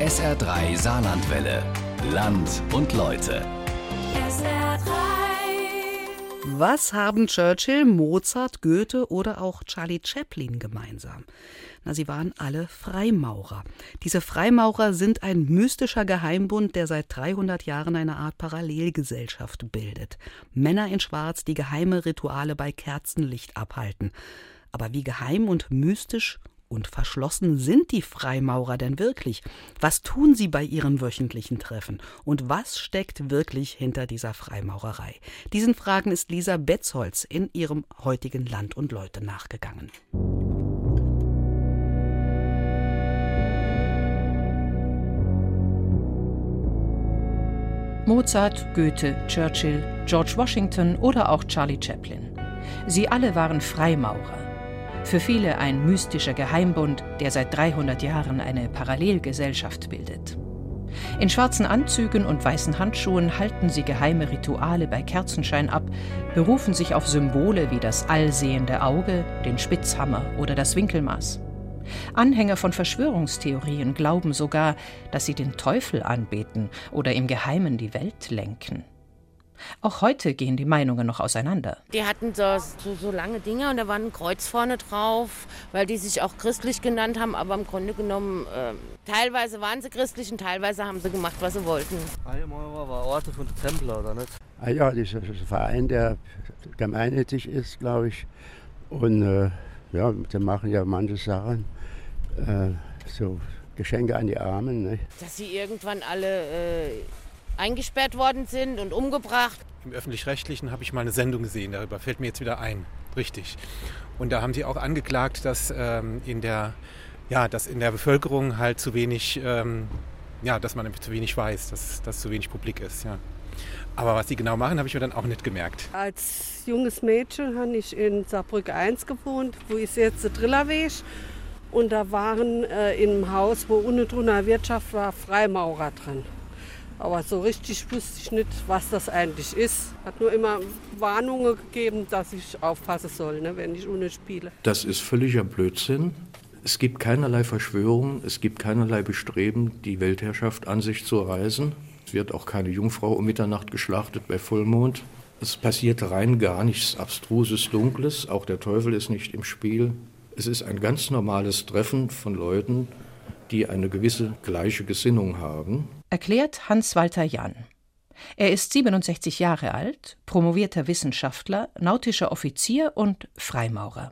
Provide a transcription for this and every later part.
SR3 Saarlandwelle. Land und Leute. SR3. Was haben Churchill, Mozart, Goethe oder auch Charlie Chaplin gemeinsam? Na, sie waren alle Freimaurer. Diese Freimaurer sind ein mystischer Geheimbund, der seit 300 Jahren eine Art Parallelgesellschaft bildet. Männer in Schwarz, die geheime Rituale bei Kerzenlicht abhalten. Aber wie geheim und mystisch und verschlossen sind die Freimaurer denn wirklich? Was tun sie bei ihren wöchentlichen Treffen? Und was steckt wirklich hinter dieser Freimaurerei? Diesen Fragen ist Lisa Betzold in ihrem heutigen Land und Leute nachgegangen. Mozart, Goethe, Churchill, George Washington oder auch Charlie Chaplin. Sie alle waren Freimaurer. Für viele ein mystischer Geheimbund, der seit 300 Jahren eine Parallelgesellschaft bildet. In schwarzen Anzügen und weißen Handschuhen halten sie geheime Rituale bei Kerzenschein ab, berufen sich auf Symbole wie das allsehende Auge, den Spitzhammer oder das Winkelmaß. Anhänger von Verschwörungstheorien glauben sogar, dass sie den Teufel anbeten oder im Geheimen die Welt lenken. Auch heute gehen die Meinungen noch auseinander. Die hatten so, so, so, lange Dinge und da war ein Kreuz vorne drauf, weil die sich auch christlich genannt haben, aber im Grunde genommen, äh, teilweise waren sie christlich und teilweise haben sie gemacht, was sie wollten. Freimaurer war Orte von den Templer, oder nicht? Ah ja, das ist ein Verein, der gemeinnützig ist, glaube ich. Und äh, ja, die machen ja manche Sachen, äh, so Geschenke an die Armen. Ne? Dass sie irgendwann alle... Äh, eingesperrt worden sind und umgebracht. Im öffentlich-rechtlichen habe ich mal eine Sendung gesehen, darüber fällt mir jetzt wieder ein. Richtig. Und da haben sie auch angeklagt, dass ähm, in der ja, dass in der Bevölkerung halt zu wenig, ähm, ja, dass man zu wenig weiß, dass das zu wenig publik ist, ja. Aber was sie genau machen, habe ich mir dann auch nicht gemerkt. Als junges Mädchen habe ich in Saarbrücken 1 gewohnt, wo ist jetzt der Trillerweg. Und da waren äh, in einem Haus, wo unten drunter Wirtschaft war, Freimaurer drin. Aber so richtig wusste ich nicht, was das eigentlich ist. Hat nur immer Warnungen gegeben, dass ich aufpassen soll, ne, wenn ich ohne spiele. Das ist völliger Blödsinn. Es gibt keinerlei Verschwörung, es gibt keinerlei Bestreben, die Weltherrschaft an sich zu reißen. Es wird auch keine Jungfrau um Mitternacht geschlachtet bei Vollmond. Es passiert rein gar nichts Abstruses, Dunkles. Auch der Teufel ist nicht im Spiel. Es ist ein ganz normales Treffen von Leuten, die eine gewisse gleiche Gesinnung haben erklärt Hans-Walter Jahn. Er ist 67 Jahre alt, promovierter Wissenschaftler, nautischer Offizier und Freimaurer.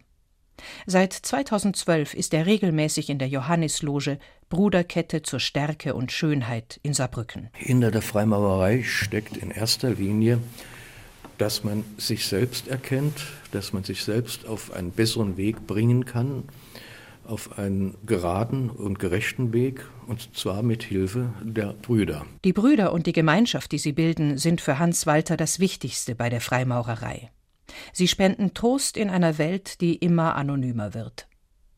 Seit 2012 ist er regelmäßig in der Johannisloge Bruderkette zur Stärke und Schönheit in Saarbrücken. Hinter der Freimaurerei steckt in erster Linie, dass man sich selbst erkennt, dass man sich selbst auf einen besseren Weg bringen kann, auf einen geraden und gerechten Weg, und zwar mit Hilfe der Brüder. Die Brüder und die Gemeinschaft, die sie bilden, sind für Hans Walter das Wichtigste bei der Freimaurerei. Sie spenden Trost in einer Welt, die immer anonymer wird.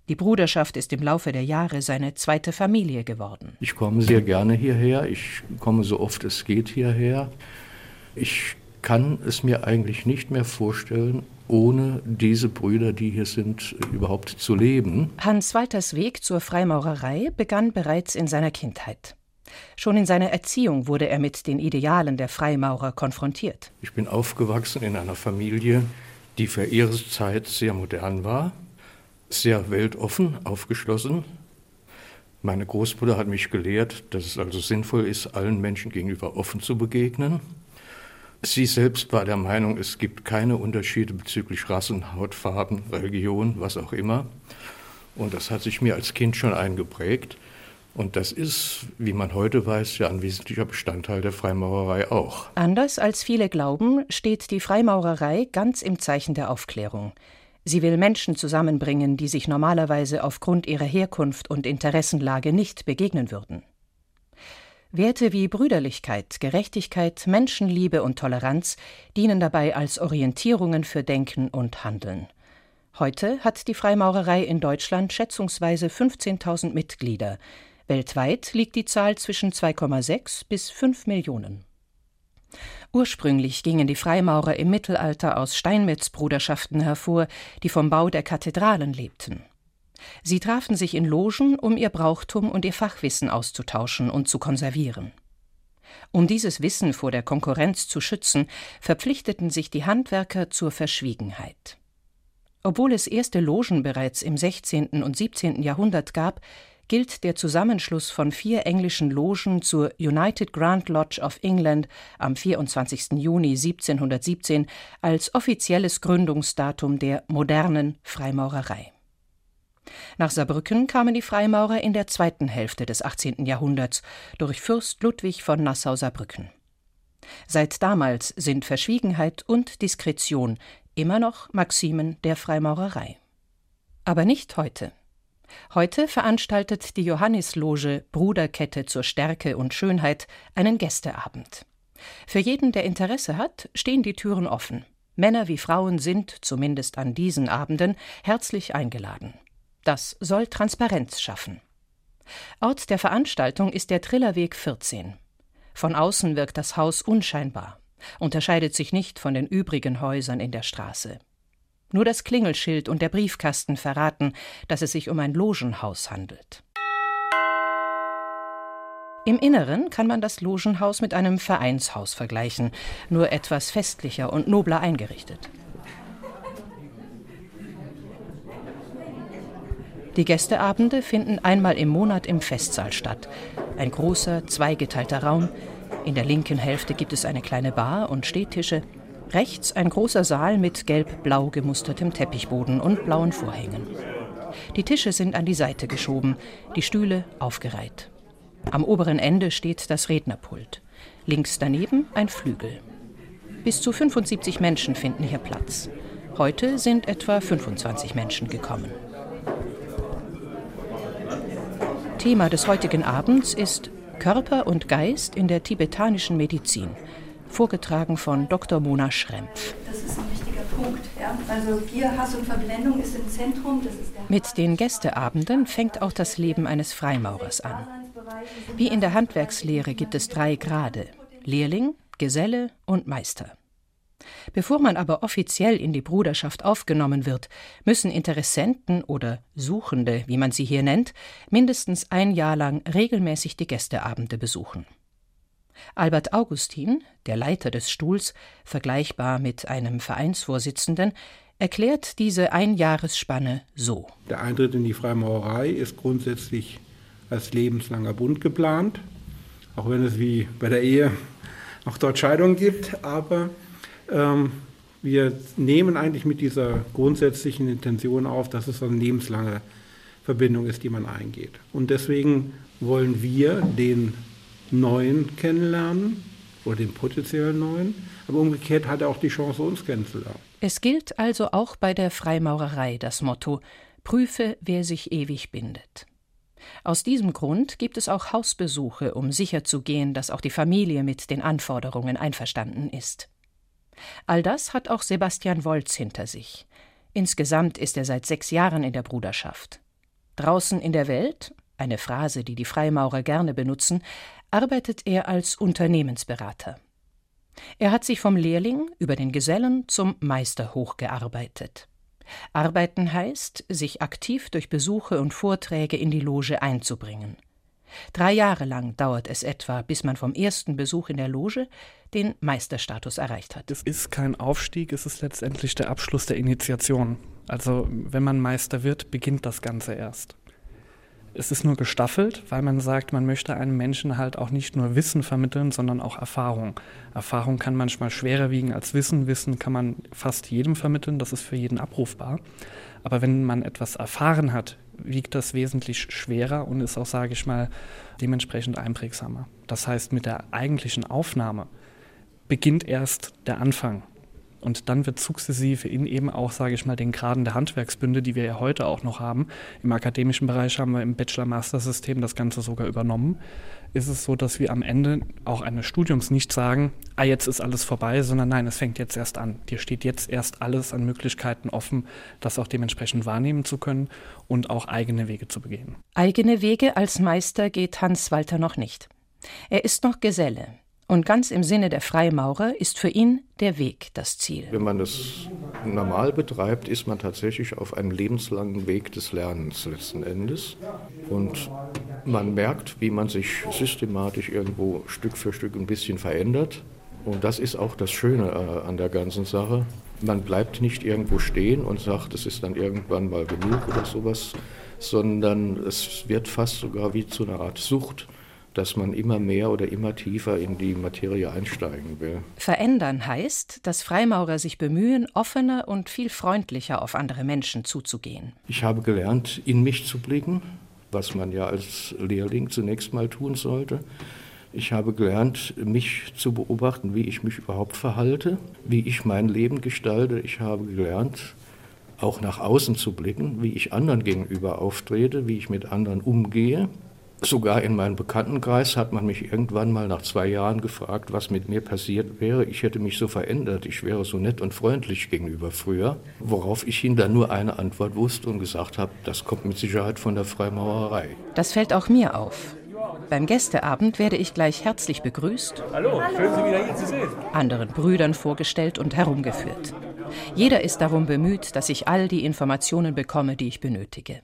Die Bruderschaft ist im Laufe der Jahre seine zweite Familie geworden. Ich komme sehr gerne hierher, ich komme so oft es geht hierher. Ich kann es mir eigentlich nicht mehr vorstellen, ohne diese Brüder, die hier sind, überhaupt zu leben. Hans Walters Weg zur Freimaurerei begann bereits in seiner Kindheit. Schon in seiner Erziehung wurde er mit den Idealen der Freimaurer konfrontiert. Ich bin aufgewachsen in einer Familie, die für ihre Zeit sehr modern war, sehr weltoffen, aufgeschlossen. Meine Großmutter hat mich gelehrt, dass es also sinnvoll ist, allen Menschen gegenüber offen zu begegnen. Sie selbst war der Meinung, es gibt keine Unterschiede bezüglich Rassen, Hautfarben, Religion, was auch immer. Und das hat sich mir als Kind schon eingeprägt. Und das ist, wie man heute weiß, ja ein wesentlicher Bestandteil der Freimaurerei auch. Anders als viele glauben, steht die Freimaurerei ganz im Zeichen der Aufklärung. Sie will Menschen zusammenbringen, die sich normalerweise aufgrund ihrer Herkunft und Interessenlage nicht begegnen würden. Werte wie Brüderlichkeit, Gerechtigkeit, Menschenliebe und Toleranz dienen dabei als Orientierungen für Denken und Handeln. Heute hat die Freimaurerei in Deutschland schätzungsweise 15.000 Mitglieder. Weltweit liegt die Zahl zwischen 2,6 bis 5 Millionen. Ursprünglich gingen die Freimaurer im Mittelalter aus Steinmetzbruderschaften hervor, die vom Bau der Kathedralen lebten. Sie trafen sich in Logen, um ihr Brauchtum und ihr Fachwissen auszutauschen und zu konservieren. Um dieses Wissen vor der Konkurrenz zu schützen, verpflichteten sich die Handwerker zur Verschwiegenheit. Obwohl es erste Logen bereits im 16. und 17. Jahrhundert gab, gilt der Zusammenschluss von vier englischen Logen zur United Grand Lodge of England am 24. Juni 1717 als offizielles Gründungsdatum der modernen Freimaurerei. Nach Saarbrücken kamen die Freimaurer in der zweiten Hälfte des 18. Jahrhunderts durch Fürst Ludwig von Nassau-Saarbrücken. Seit damals sind Verschwiegenheit und Diskretion immer noch Maximen der Freimaurerei. Aber nicht heute. Heute veranstaltet die Johannisloge Bruderkette zur Stärke und Schönheit einen Gästeabend. Für jeden, der Interesse hat, stehen die Türen offen. Männer wie Frauen sind, zumindest an diesen Abenden, herzlich eingeladen. Das soll Transparenz schaffen. Ort der Veranstaltung ist der Trillerweg 14. Von außen wirkt das Haus unscheinbar, unterscheidet sich nicht von den übrigen Häusern in der Straße. Nur das Klingelschild und der Briefkasten verraten, dass es sich um ein Logenhaus handelt. Im Inneren kann man das Logenhaus mit einem Vereinshaus vergleichen, nur etwas festlicher und nobler eingerichtet. Die Gästeabende finden einmal im Monat im Festsaal statt. Ein großer, zweigeteilter Raum. In der linken Hälfte gibt es eine kleine Bar und Stehtische. Rechts ein großer Saal mit gelb-blau gemustertem Teppichboden und blauen Vorhängen. Die Tische sind an die Seite geschoben, die Stühle aufgereiht. Am oberen Ende steht das Rednerpult. Links daneben ein Flügel. Bis zu 75 Menschen finden hier Platz. Heute sind etwa 25 Menschen gekommen. Thema des heutigen Abends ist Körper und Geist in der tibetanischen Medizin, vorgetragen von Dr. Mona Schrempf. Das ist ein wichtiger Punkt. Ja? Also Gier, Hass und Verblendung ist im Zentrum. Mit den Gästeabenden fängt auch das Leben eines Freimaurers an. Wie in der Handwerkslehre gibt es drei Grade: Lehrling, Geselle und Meister. Bevor man aber offiziell in die Bruderschaft aufgenommen wird, müssen Interessenten oder Suchende, wie man sie hier nennt, mindestens ein Jahr lang regelmäßig die Gästeabende besuchen. Albert Augustin, der Leiter des Stuhls, vergleichbar mit einem Vereinsvorsitzenden, erklärt diese Einjahresspanne so. Der Eintritt in die Freimaurerei ist grundsätzlich als lebenslanger Bund geplant, auch wenn es wie bei der Ehe auch dort Scheidungen gibt, aber wir nehmen eigentlich mit dieser grundsätzlichen Intention auf, dass es eine lebenslange Verbindung ist, die man eingeht. Und deswegen wollen wir den Neuen kennenlernen oder den potenziellen Neuen, aber umgekehrt hat er auch die Chance, uns kennenzulernen. Es gilt also auch bei der Freimaurerei das Motto: Prüfe, wer sich ewig bindet. Aus diesem Grund gibt es auch Hausbesuche, um sicherzugehen, dass auch die Familie mit den Anforderungen einverstanden ist. All das hat auch Sebastian Wolz hinter sich. Insgesamt ist er seit sechs Jahren in der Bruderschaft. Draußen in der Welt, eine Phrase, die die Freimaurer gerne benutzen, arbeitet er als Unternehmensberater. Er hat sich vom Lehrling über den Gesellen zum Meister hochgearbeitet. Arbeiten heißt, sich aktiv durch Besuche und Vorträge in die Loge einzubringen. Drei Jahre lang dauert es etwa, bis man vom ersten Besuch in der Loge den Meisterstatus erreicht hat. Es ist kein Aufstieg, es ist letztendlich der Abschluss der Initiation. Also wenn man Meister wird, beginnt das Ganze erst. Es ist nur gestaffelt, weil man sagt, man möchte einem Menschen halt auch nicht nur Wissen vermitteln, sondern auch Erfahrung. Erfahrung kann manchmal schwerer wiegen als Wissen. Wissen kann man fast jedem vermitteln, das ist für jeden abrufbar. Aber wenn man etwas erfahren hat, wiegt das wesentlich schwerer und ist auch, sage ich mal, dementsprechend einprägsamer. Das heißt, mit der eigentlichen Aufnahme beginnt erst der Anfang. Und dann wird sukzessive in eben auch, sage ich mal, den Graden der Handwerksbünde, die wir ja heute auch noch haben, im akademischen Bereich haben wir im Bachelor-Master-System das Ganze sogar übernommen, ist es so, dass wir am Ende auch eines Studiums nicht sagen, ah, jetzt ist alles vorbei, sondern nein, es fängt jetzt erst an. Dir steht jetzt erst alles an Möglichkeiten offen, das auch dementsprechend wahrnehmen zu können und auch eigene Wege zu begehen. Eigene Wege als Meister geht Hans Walter noch nicht. Er ist noch Geselle, Und ganz im Sinne der Freimaurer ist für ihn der Weg das Ziel. Wenn man das normal betreibt, ist man tatsächlich auf einem lebenslangen Weg des Lernens letzten Endes. Und man merkt, wie man sich systematisch irgendwo Stück für Stück ein bisschen verändert. Und das ist auch das Schöne äh, an der ganzen Sache. Man bleibt nicht irgendwo stehen und sagt, es ist dann irgendwann mal genug oder sowas, sondern es wird fast sogar wie zu einer Art Sucht dass man immer mehr oder immer tiefer in die Materie einsteigen will. Verändern heißt, dass Freimaurer sich bemühen, offener und viel freundlicher auf andere Menschen zuzugehen. Ich habe gelernt, in mich zu blicken, was man ja als Lehrling zunächst mal tun sollte. Ich habe gelernt, mich zu beobachten, wie ich mich überhaupt verhalte, wie ich mein Leben gestalte. Ich habe gelernt, auch nach außen zu blicken, wie ich anderen gegenüber auftrete, wie ich mit anderen umgehe. Sogar in meinem Bekanntenkreis hat man mich irgendwann mal nach zwei Jahren gefragt, was mit mir passiert wäre. Ich hätte mich so verändert, ich wäre so nett und freundlich gegenüber früher. Worauf ich ihnen dann nur eine Antwort wusste und gesagt habe, das kommt mit Sicherheit von der Freimaurerei. Das fällt auch mir auf. Beim Gästeabend werde ich gleich herzlich begrüßt. Hallo, schön Sie wieder hier zu sehen. Anderen Brüdern vorgestellt und herumgeführt. Jeder ist darum bemüht, dass ich all die Informationen bekomme, die ich benötige.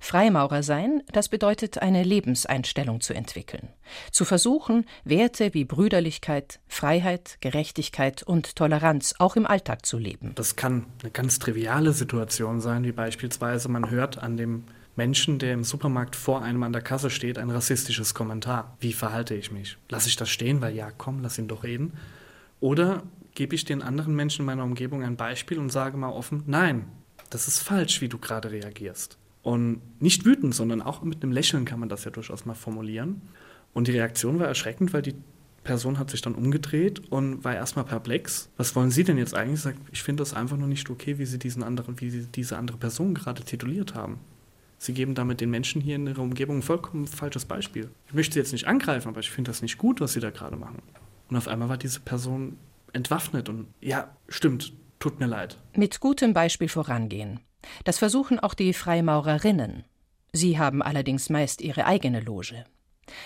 Freimaurer sein, das bedeutet eine Lebenseinstellung zu entwickeln, zu versuchen, Werte wie Brüderlichkeit, Freiheit, Gerechtigkeit und Toleranz auch im Alltag zu leben. Das kann eine ganz triviale Situation sein, wie beispielsweise man hört an dem Menschen, der im Supermarkt vor einem an der Kasse steht, ein rassistisches Kommentar. Wie verhalte ich mich? Lasse ich das stehen, weil ja, komm, lass ihn doch reden? Oder gebe ich den anderen Menschen in meiner Umgebung ein Beispiel und sage mal offen, nein, das ist falsch, wie du gerade reagierst. Und nicht wütend, sondern auch mit einem Lächeln kann man das ja durchaus mal formulieren. Und die Reaktion war erschreckend, weil die Person hat sich dann umgedreht und war erstmal perplex. Was wollen Sie denn jetzt eigentlich? Sagt, ich finde das einfach nur nicht okay, wie Sie diesen anderen, wie Sie diese andere Person gerade tituliert haben. Sie geben damit den Menschen hier in Ihrer Umgebung ein vollkommen falsches Beispiel. Ich möchte Sie jetzt nicht angreifen, aber ich finde das nicht gut, was Sie da gerade machen. Und auf einmal war diese Person entwaffnet und ja, stimmt, tut mir leid. Mit gutem Beispiel vorangehen. Das versuchen auch die Freimaurerinnen. Sie haben allerdings meist ihre eigene Loge.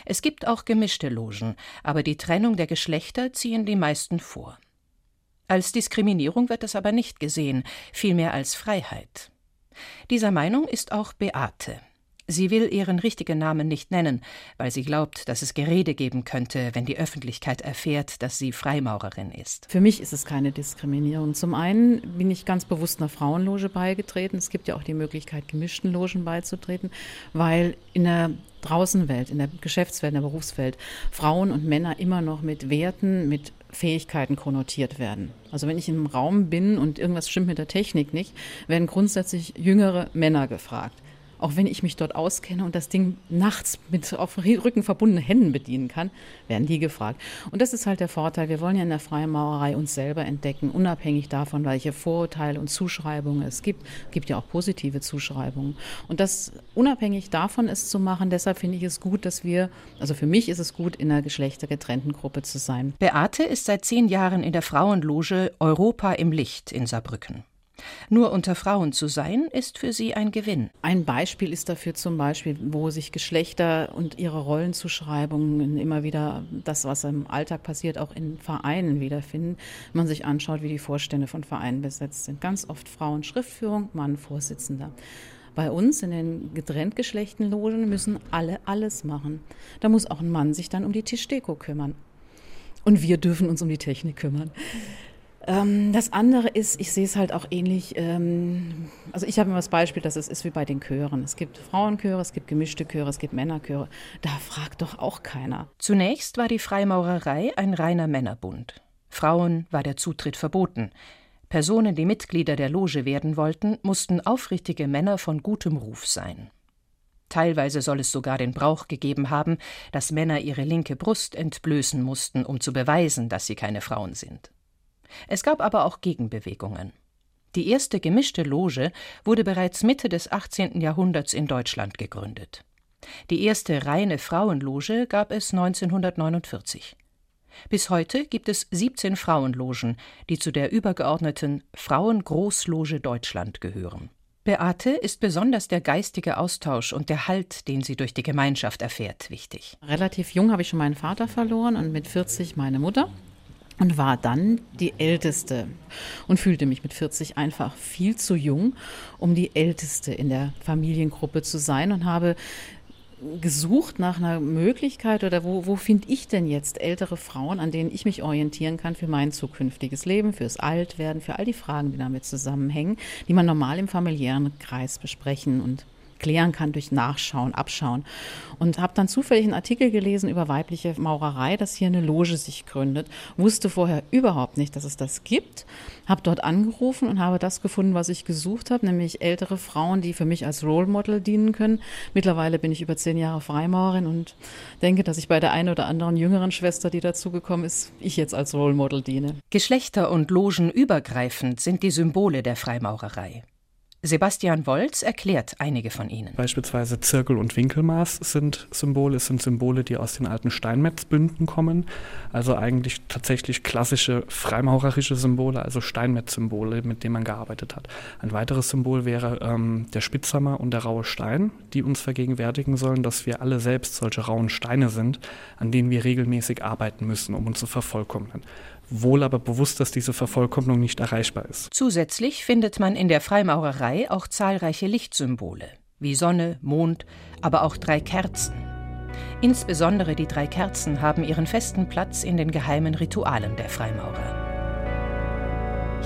Es gibt auch gemischte Logen, aber die Trennung der Geschlechter ziehen die meisten vor. Als Diskriminierung wird das aber nicht gesehen, vielmehr als Freiheit. Dieser Meinung ist auch Beate. Sie will ihren richtigen Namen nicht nennen, weil sie glaubt, dass es Gerede geben könnte, wenn die Öffentlichkeit erfährt, dass sie Freimaurerin ist. Für mich ist es keine Diskriminierung. Zum einen bin ich ganz bewusst einer Frauenloge beigetreten. Es gibt ja auch die Möglichkeit, gemischten Logen beizutreten, weil in der Draußenwelt, in der Geschäftswelt, in der Berufswelt Frauen und Männer immer noch mit Werten, mit Fähigkeiten konnotiert werden. Also wenn ich im Raum bin und irgendwas stimmt mit der Technik nicht, werden grundsätzlich jüngere Männer gefragt auch wenn ich mich dort auskenne und das Ding nachts mit auf Rücken verbundenen Händen bedienen kann, werden die gefragt. Und das ist halt der Vorteil. Wir wollen ja in der Freimaurerei uns selber entdecken, unabhängig davon, welche Vorurteile und Zuschreibungen es gibt. Es gibt ja auch positive Zuschreibungen. Und das unabhängig davon ist zu machen, deshalb finde ich es gut, dass wir, also für mich ist es gut, in einer geschlechtergetrennten Gruppe zu sein. Beate ist seit zehn Jahren in der Frauenloge Europa im Licht in Saarbrücken. Nur unter Frauen zu sein, ist für sie ein Gewinn. Ein Beispiel ist dafür zum Beispiel, wo sich Geschlechter und ihre Rollenzuschreibungen immer wieder das, was im Alltag passiert, auch in Vereinen wiederfinden. Man sich anschaut, wie die Vorstände von Vereinen besetzt sind. Ganz oft Frauen Schriftführung, Mann Vorsitzender. Bei uns in den getrennt geschlechten Logen müssen alle alles machen. Da muss auch ein Mann sich dann um die Tischdeko kümmern. Und wir dürfen uns um die Technik kümmern. Ähm, das andere ist, ich sehe es halt auch ähnlich. Ähm, also ich habe immer das Beispiel, dass es ist wie bei den Chören. Es gibt Frauenchöre, es gibt gemischte Chöre, es gibt Männerchöre. Da fragt doch auch keiner. Zunächst war die Freimaurerei ein reiner Männerbund. Frauen war der Zutritt verboten. Personen, die Mitglieder der Loge werden wollten, mussten aufrichtige Männer von gutem Ruf sein. Teilweise soll es sogar den Brauch gegeben haben, dass Männer ihre linke Brust entblößen mussten, um zu beweisen, dass sie keine Frauen sind. Es gab aber auch Gegenbewegungen. Die erste gemischte Loge wurde bereits Mitte des 18. Jahrhunderts in Deutschland gegründet. Die erste reine Frauenloge gab es 1949. Bis heute gibt es 17 Frauenlogen, die zu der übergeordneten Frauengroßloge Deutschland gehören. Beate ist besonders der geistige Austausch und der Halt, den sie durch die Gemeinschaft erfährt, wichtig. Relativ jung habe ich schon meinen Vater verloren und mit 40 meine Mutter und war dann die Älteste und fühlte mich mit 40 einfach viel zu jung, um die Älteste in der Familiengruppe zu sein und habe gesucht nach einer Möglichkeit oder wo, wo finde ich denn jetzt ältere Frauen, an denen ich mich orientieren kann für mein zukünftiges Leben, fürs Altwerden, für all die Fragen, die damit zusammenhängen, die man normal im familiären Kreis besprechen und klären kann durch Nachschauen, Abschauen. Und habe dann zufällig einen Artikel gelesen über weibliche Maurerei, dass hier eine Loge sich gründet. Wusste vorher überhaupt nicht, dass es das gibt. Habe dort angerufen und habe das gefunden, was ich gesucht habe, nämlich ältere Frauen, die für mich als Role Model dienen können. Mittlerweile bin ich über zehn Jahre Freimaurerin und denke, dass ich bei der einen oder anderen jüngeren Schwester, die dazugekommen ist, ich jetzt als Role Model diene. Geschlechter- und Logenübergreifend sind die Symbole der Freimaurerei. Sebastian Wolz erklärt einige von ihnen. Beispielsweise Zirkel und Winkelmaß sind Symbole, es sind Symbole, die aus den alten Steinmetzbünden kommen, also eigentlich tatsächlich klassische freimaurerische Symbole, also Steinmetz-Symbole, mit denen man gearbeitet hat. Ein weiteres Symbol wäre ähm, der Spitzhammer und der raue Stein, die uns vergegenwärtigen sollen, dass wir alle selbst solche rauen Steine sind, an denen wir regelmäßig arbeiten müssen, um uns zu vervollkommnen wohl aber bewusst, dass diese Vervollkommnung nicht erreichbar ist. Zusätzlich findet man in der Freimaurerei auch zahlreiche Lichtsymbole, wie Sonne, Mond, aber auch drei Kerzen. Insbesondere die drei Kerzen haben ihren festen Platz in den geheimen Ritualen der Freimaurer.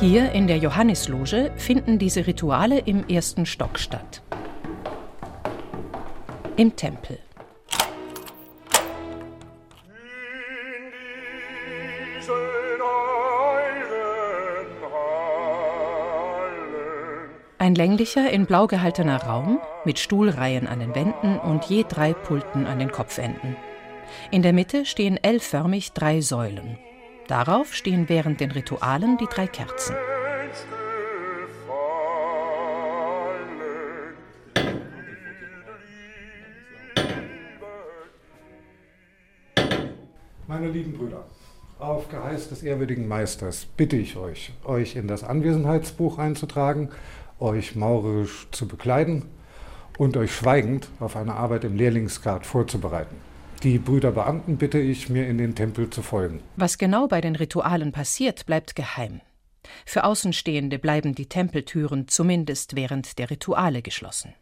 Hier in der Johannisloge finden diese Rituale im ersten Stock statt. Im Tempel. Ein länglicher, in blau gehaltener Raum mit Stuhlreihen an den Wänden und je drei Pulten an den Kopfenden. In der Mitte stehen L-förmig drei Säulen. Darauf stehen während den Ritualen die drei Kerzen. Meine lieben Brüder, auf Geheiß des ehrwürdigen Meisters bitte ich euch, euch in das Anwesenheitsbuch einzutragen euch maurerisch zu bekleiden und euch schweigend auf eine Arbeit im Lehrlingsgrad vorzubereiten. Die Brüder Beamten bitte ich, mir in den Tempel zu folgen. Was genau bei den Ritualen passiert, bleibt geheim. Für Außenstehende bleiben die Tempeltüren zumindest während der Rituale geschlossen.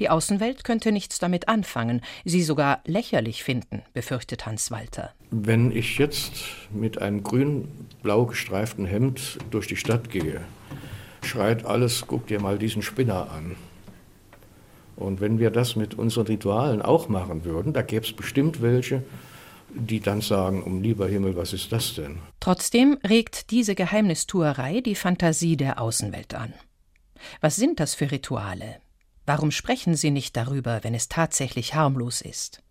Die Außenwelt könnte nichts damit anfangen, sie sogar lächerlich finden, befürchtet Hans Walter. Wenn ich jetzt mit einem grün-blau gestreiften Hemd durch die Stadt gehe, schreit alles, guck dir mal diesen Spinner an. Und wenn wir das mit unseren Ritualen auch machen würden, da gäbe es bestimmt welche, die dann sagen, um lieber Himmel, was ist das denn? Trotzdem regt diese Geheimnistuerei die Fantasie der Außenwelt an. Was sind das für Rituale? Warum sprechen Sie nicht darüber, wenn es tatsächlich harmlos ist?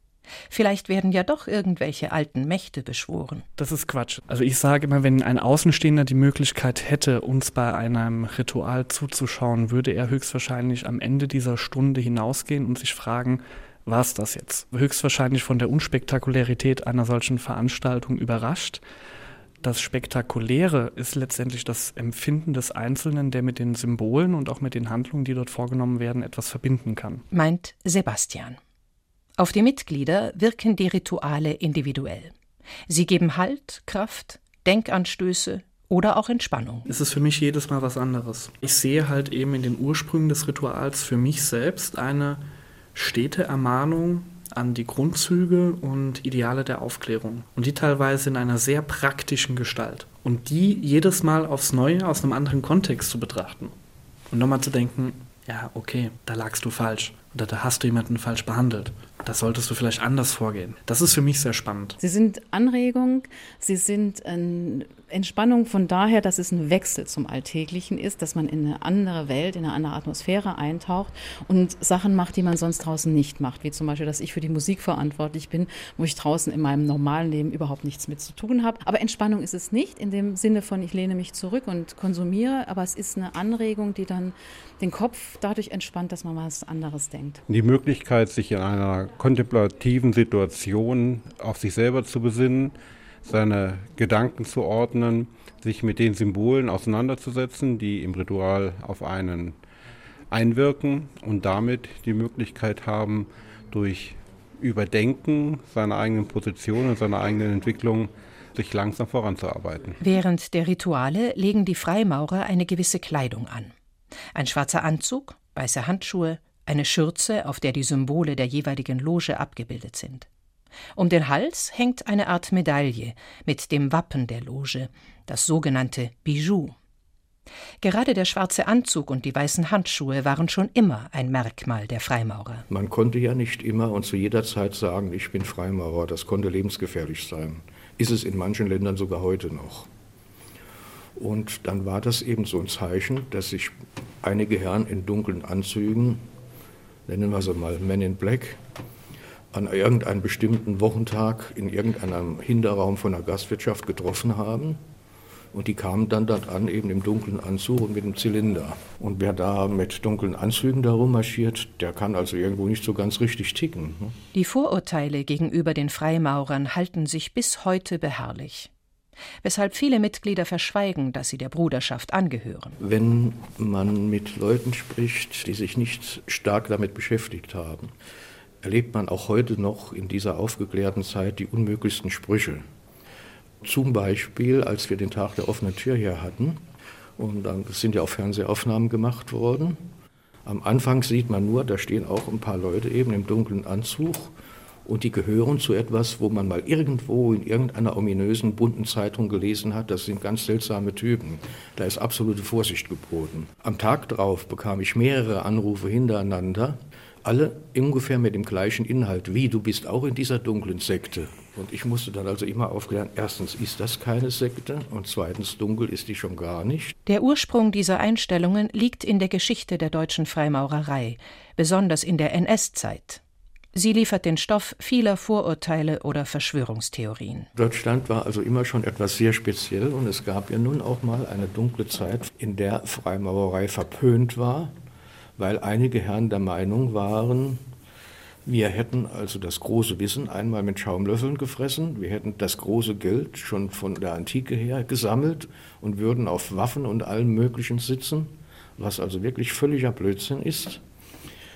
Vielleicht werden ja doch irgendwelche alten Mächte beschworen. Das ist Quatsch. Also ich sage immer, wenn ein Außenstehender die Möglichkeit hätte, uns bei einem Ritual zuzuschauen, würde er höchstwahrscheinlich am Ende dieser Stunde hinausgehen und sich fragen, war es das jetzt? Höchstwahrscheinlich von der Unspektakularität einer solchen Veranstaltung überrascht das Spektakuläre ist letztendlich das Empfinden des Einzelnen, der mit den Symbolen und auch mit den Handlungen, die dort vorgenommen werden, etwas verbinden kann. Meint Sebastian. Auf die Mitglieder wirken die Rituale individuell. Sie geben Halt, Kraft, Denkanstöße oder auch Entspannung. Es ist für mich jedes Mal was anderes. Ich sehe halt eben in den Ursprüngen des Rituals für mich selbst eine stete Ermahnung an die Grundzüge und Ideale der Aufklärung. Und die teilweise in einer sehr praktischen Gestalt. Und die jedes Mal aufs Neue aus einem anderen Kontext zu betrachten. Und nochmal zu denken, ja, okay, da lagst du falsch. Oder da hast du jemanden falsch behandelt. Da solltest du vielleicht anders vorgehen. Das ist für mich sehr spannend. Sie sind Anregung, sie sind eine Entspannung von daher, dass es ein Wechsel zum Alltäglichen ist, dass man in eine andere Welt, in eine andere Atmosphäre eintaucht und Sachen macht, die man sonst draußen nicht macht. Wie zum Beispiel, dass ich für die Musik verantwortlich bin, wo ich draußen in meinem normalen Leben überhaupt nichts mit zu tun habe. Aber Entspannung ist es nicht in dem Sinne von, ich lehne mich zurück und konsumiere, aber es ist eine Anregung, die dann den Kopf dadurch entspannt, dass man was anderes denkt. Die Möglichkeit, sich in einer kontemplativen Situation auf sich selber zu besinnen, seine Gedanken zu ordnen, sich mit den Symbolen auseinanderzusetzen, die im Ritual auf einen einwirken und damit die Möglichkeit haben, durch Überdenken seiner eigenen Position und seiner eigenen Entwicklung sich langsam voranzuarbeiten. Während der Rituale legen die Freimaurer eine gewisse Kleidung an. Ein schwarzer Anzug, weiße Handschuhe, eine Schürze, auf der die Symbole der jeweiligen Loge abgebildet sind. Um den Hals hängt eine Art Medaille mit dem Wappen der Loge, das sogenannte Bijou. Gerade der schwarze Anzug und die weißen Handschuhe waren schon immer ein Merkmal der Freimaurer. Man konnte ja nicht immer und zu jeder Zeit sagen, ich bin Freimaurer, das konnte lebensgefährlich sein. Ist es in manchen Ländern sogar heute noch. Und dann war das eben so ein Zeichen, dass sich einige Herren in dunklen Anzügen, nennen wir sie mal Men in Black, an irgendeinem bestimmten Wochentag in irgendeinem Hinterraum von der Gastwirtschaft getroffen haben. Und die kamen dann dort an, eben im dunklen Anzug und mit dem Zylinder. Und wer da mit dunklen Anzügen darum marschiert, der kann also irgendwo nicht so ganz richtig ticken. Ne? Die Vorurteile gegenüber den Freimaurern halten sich bis heute beharrlich. Weshalb viele Mitglieder verschweigen, dass sie der Bruderschaft angehören. Wenn man mit Leuten spricht, die sich nicht stark damit beschäftigt haben, erlebt man auch heute noch in dieser aufgeklärten Zeit die unmöglichsten Sprüche. Zum Beispiel, als wir den Tag der offenen Tür hier hatten, und dann sind ja auch Fernsehaufnahmen gemacht worden. Am Anfang sieht man nur, da stehen auch ein paar Leute eben im dunklen Anzug und die gehören zu etwas, wo man mal irgendwo in irgendeiner ominösen bunten Zeitung gelesen hat, das sind ganz seltsame Typen. Da ist absolute Vorsicht geboten. Am Tag darauf bekam ich mehrere Anrufe hintereinander, alle ungefähr mit dem gleichen Inhalt. Wie, du bist auch in dieser dunklen Sekte? Und ich musste dann also immer aufklären, erstens ist das keine Sekte und zweitens dunkel ist die schon gar nicht. Der Ursprung dieser Einstellungen liegt in der Geschichte der deutschen Freimaurerei, besonders in der NS-Zeit. Sie liefert den Stoff vieler Vorurteile oder Verschwörungstheorien. Deutschland war also immer schon etwas sehr speziell und es gab ja nun auch mal eine dunkle Zeit, in der Freimaurerei verpönt war, weil einige Herren der Meinung waren, wir hätten also das große Wissen einmal mit Schaumlöffeln gefressen. Wir hätten das große Geld schon von der Antike her gesammelt und würden auf Waffen und allem Möglichen sitzen, was also wirklich völliger Blödsinn ist.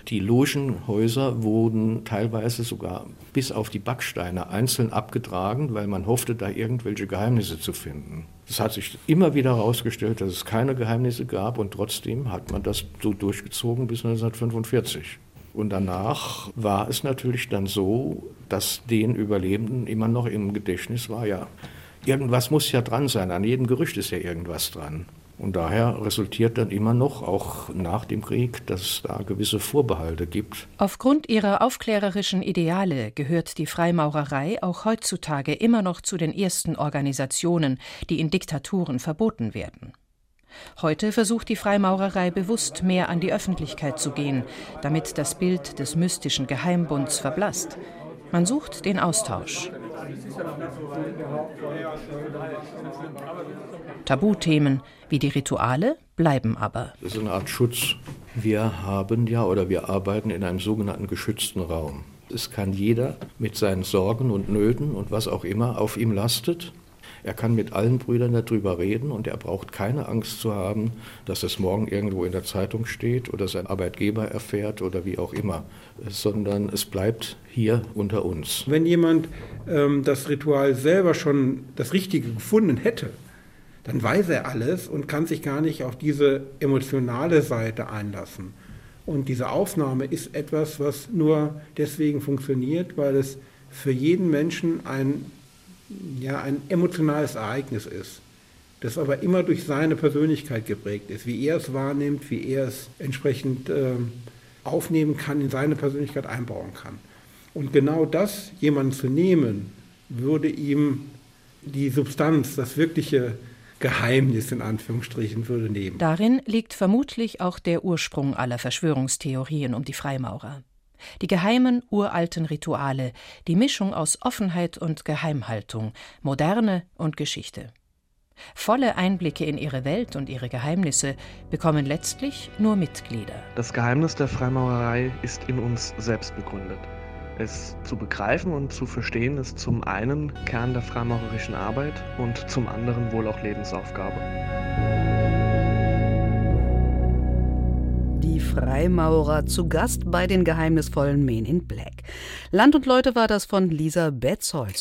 Die Logenhäuser wurden teilweise sogar bis auf die Backsteine einzeln abgetragen, weil man hoffte, da irgendwelche Geheimnisse zu finden. Es hat sich immer wieder herausgestellt, dass es keine Geheimnisse gab und trotzdem hat man das so durchgezogen bis 1945. Und danach war es natürlich dann so, dass den Überlebenden immer noch im Gedächtnis war, ja, irgendwas muss ja dran sein, an jedem Gerücht ist ja irgendwas dran. Und daher resultiert dann immer noch, auch nach dem Krieg, dass es da gewisse Vorbehalte gibt. Aufgrund ihrer aufklärerischen Ideale gehört die Freimaurerei auch heutzutage immer noch zu den ersten Organisationen, die in Diktaturen verboten werden. Heute versucht die Freimaurerei bewusst mehr an die Öffentlichkeit zu gehen, damit das Bild des mystischen Geheimbunds verblasst. Man sucht den Austausch. Tabuthemen wie die Rituale bleiben aber. Das ist eine Art Schutz. Wir haben ja oder wir arbeiten in einem sogenannten geschützten Raum. Es kann jeder mit seinen Sorgen und Nöten und was auch immer auf ihm lastet er kann mit allen Brüdern darüber reden und er braucht keine Angst zu haben, dass es morgen irgendwo in der Zeitung steht oder sein Arbeitgeber erfährt oder wie auch immer, sondern es bleibt hier unter uns. Wenn jemand ähm, das Ritual selber schon das Richtige gefunden hätte, dann weiß er alles und kann sich gar nicht auf diese emotionale Seite einlassen. Und diese Aufnahme ist etwas, was nur deswegen funktioniert, weil es für jeden Menschen ein ja, ein emotionales Ereignis ist, das aber immer durch seine Persönlichkeit geprägt ist, wie er es wahrnimmt, wie er es entsprechend äh, aufnehmen kann, in seine Persönlichkeit einbauen kann. Und genau das jemanden zu nehmen, würde ihm die Substanz, das wirkliche Geheimnis in Anführungsstrichen würde nehmen. Darin liegt vermutlich auch der Ursprung aller Verschwörungstheorien um die Freimaurer. Die geheimen, uralten Rituale, die Mischung aus Offenheit und Geheimhaltung, Moderne und Geschichte. Volle Einblicke in ihre Welt und ihre Geheimnisse bekommen letztlich nur Mitglieder. Das Geheimnis der Freimaurerei ist in uns selbst begründet. Es zu begreifen und zu verstehen ist zum einen Kern der freimaurerischen Arbeit und zum anderen wohl auch Lebensaufgabe. Die Freimaurer zu Gast bei den geheimnisvollen Men in Black. Land und Leute war das von Lisa Betzold.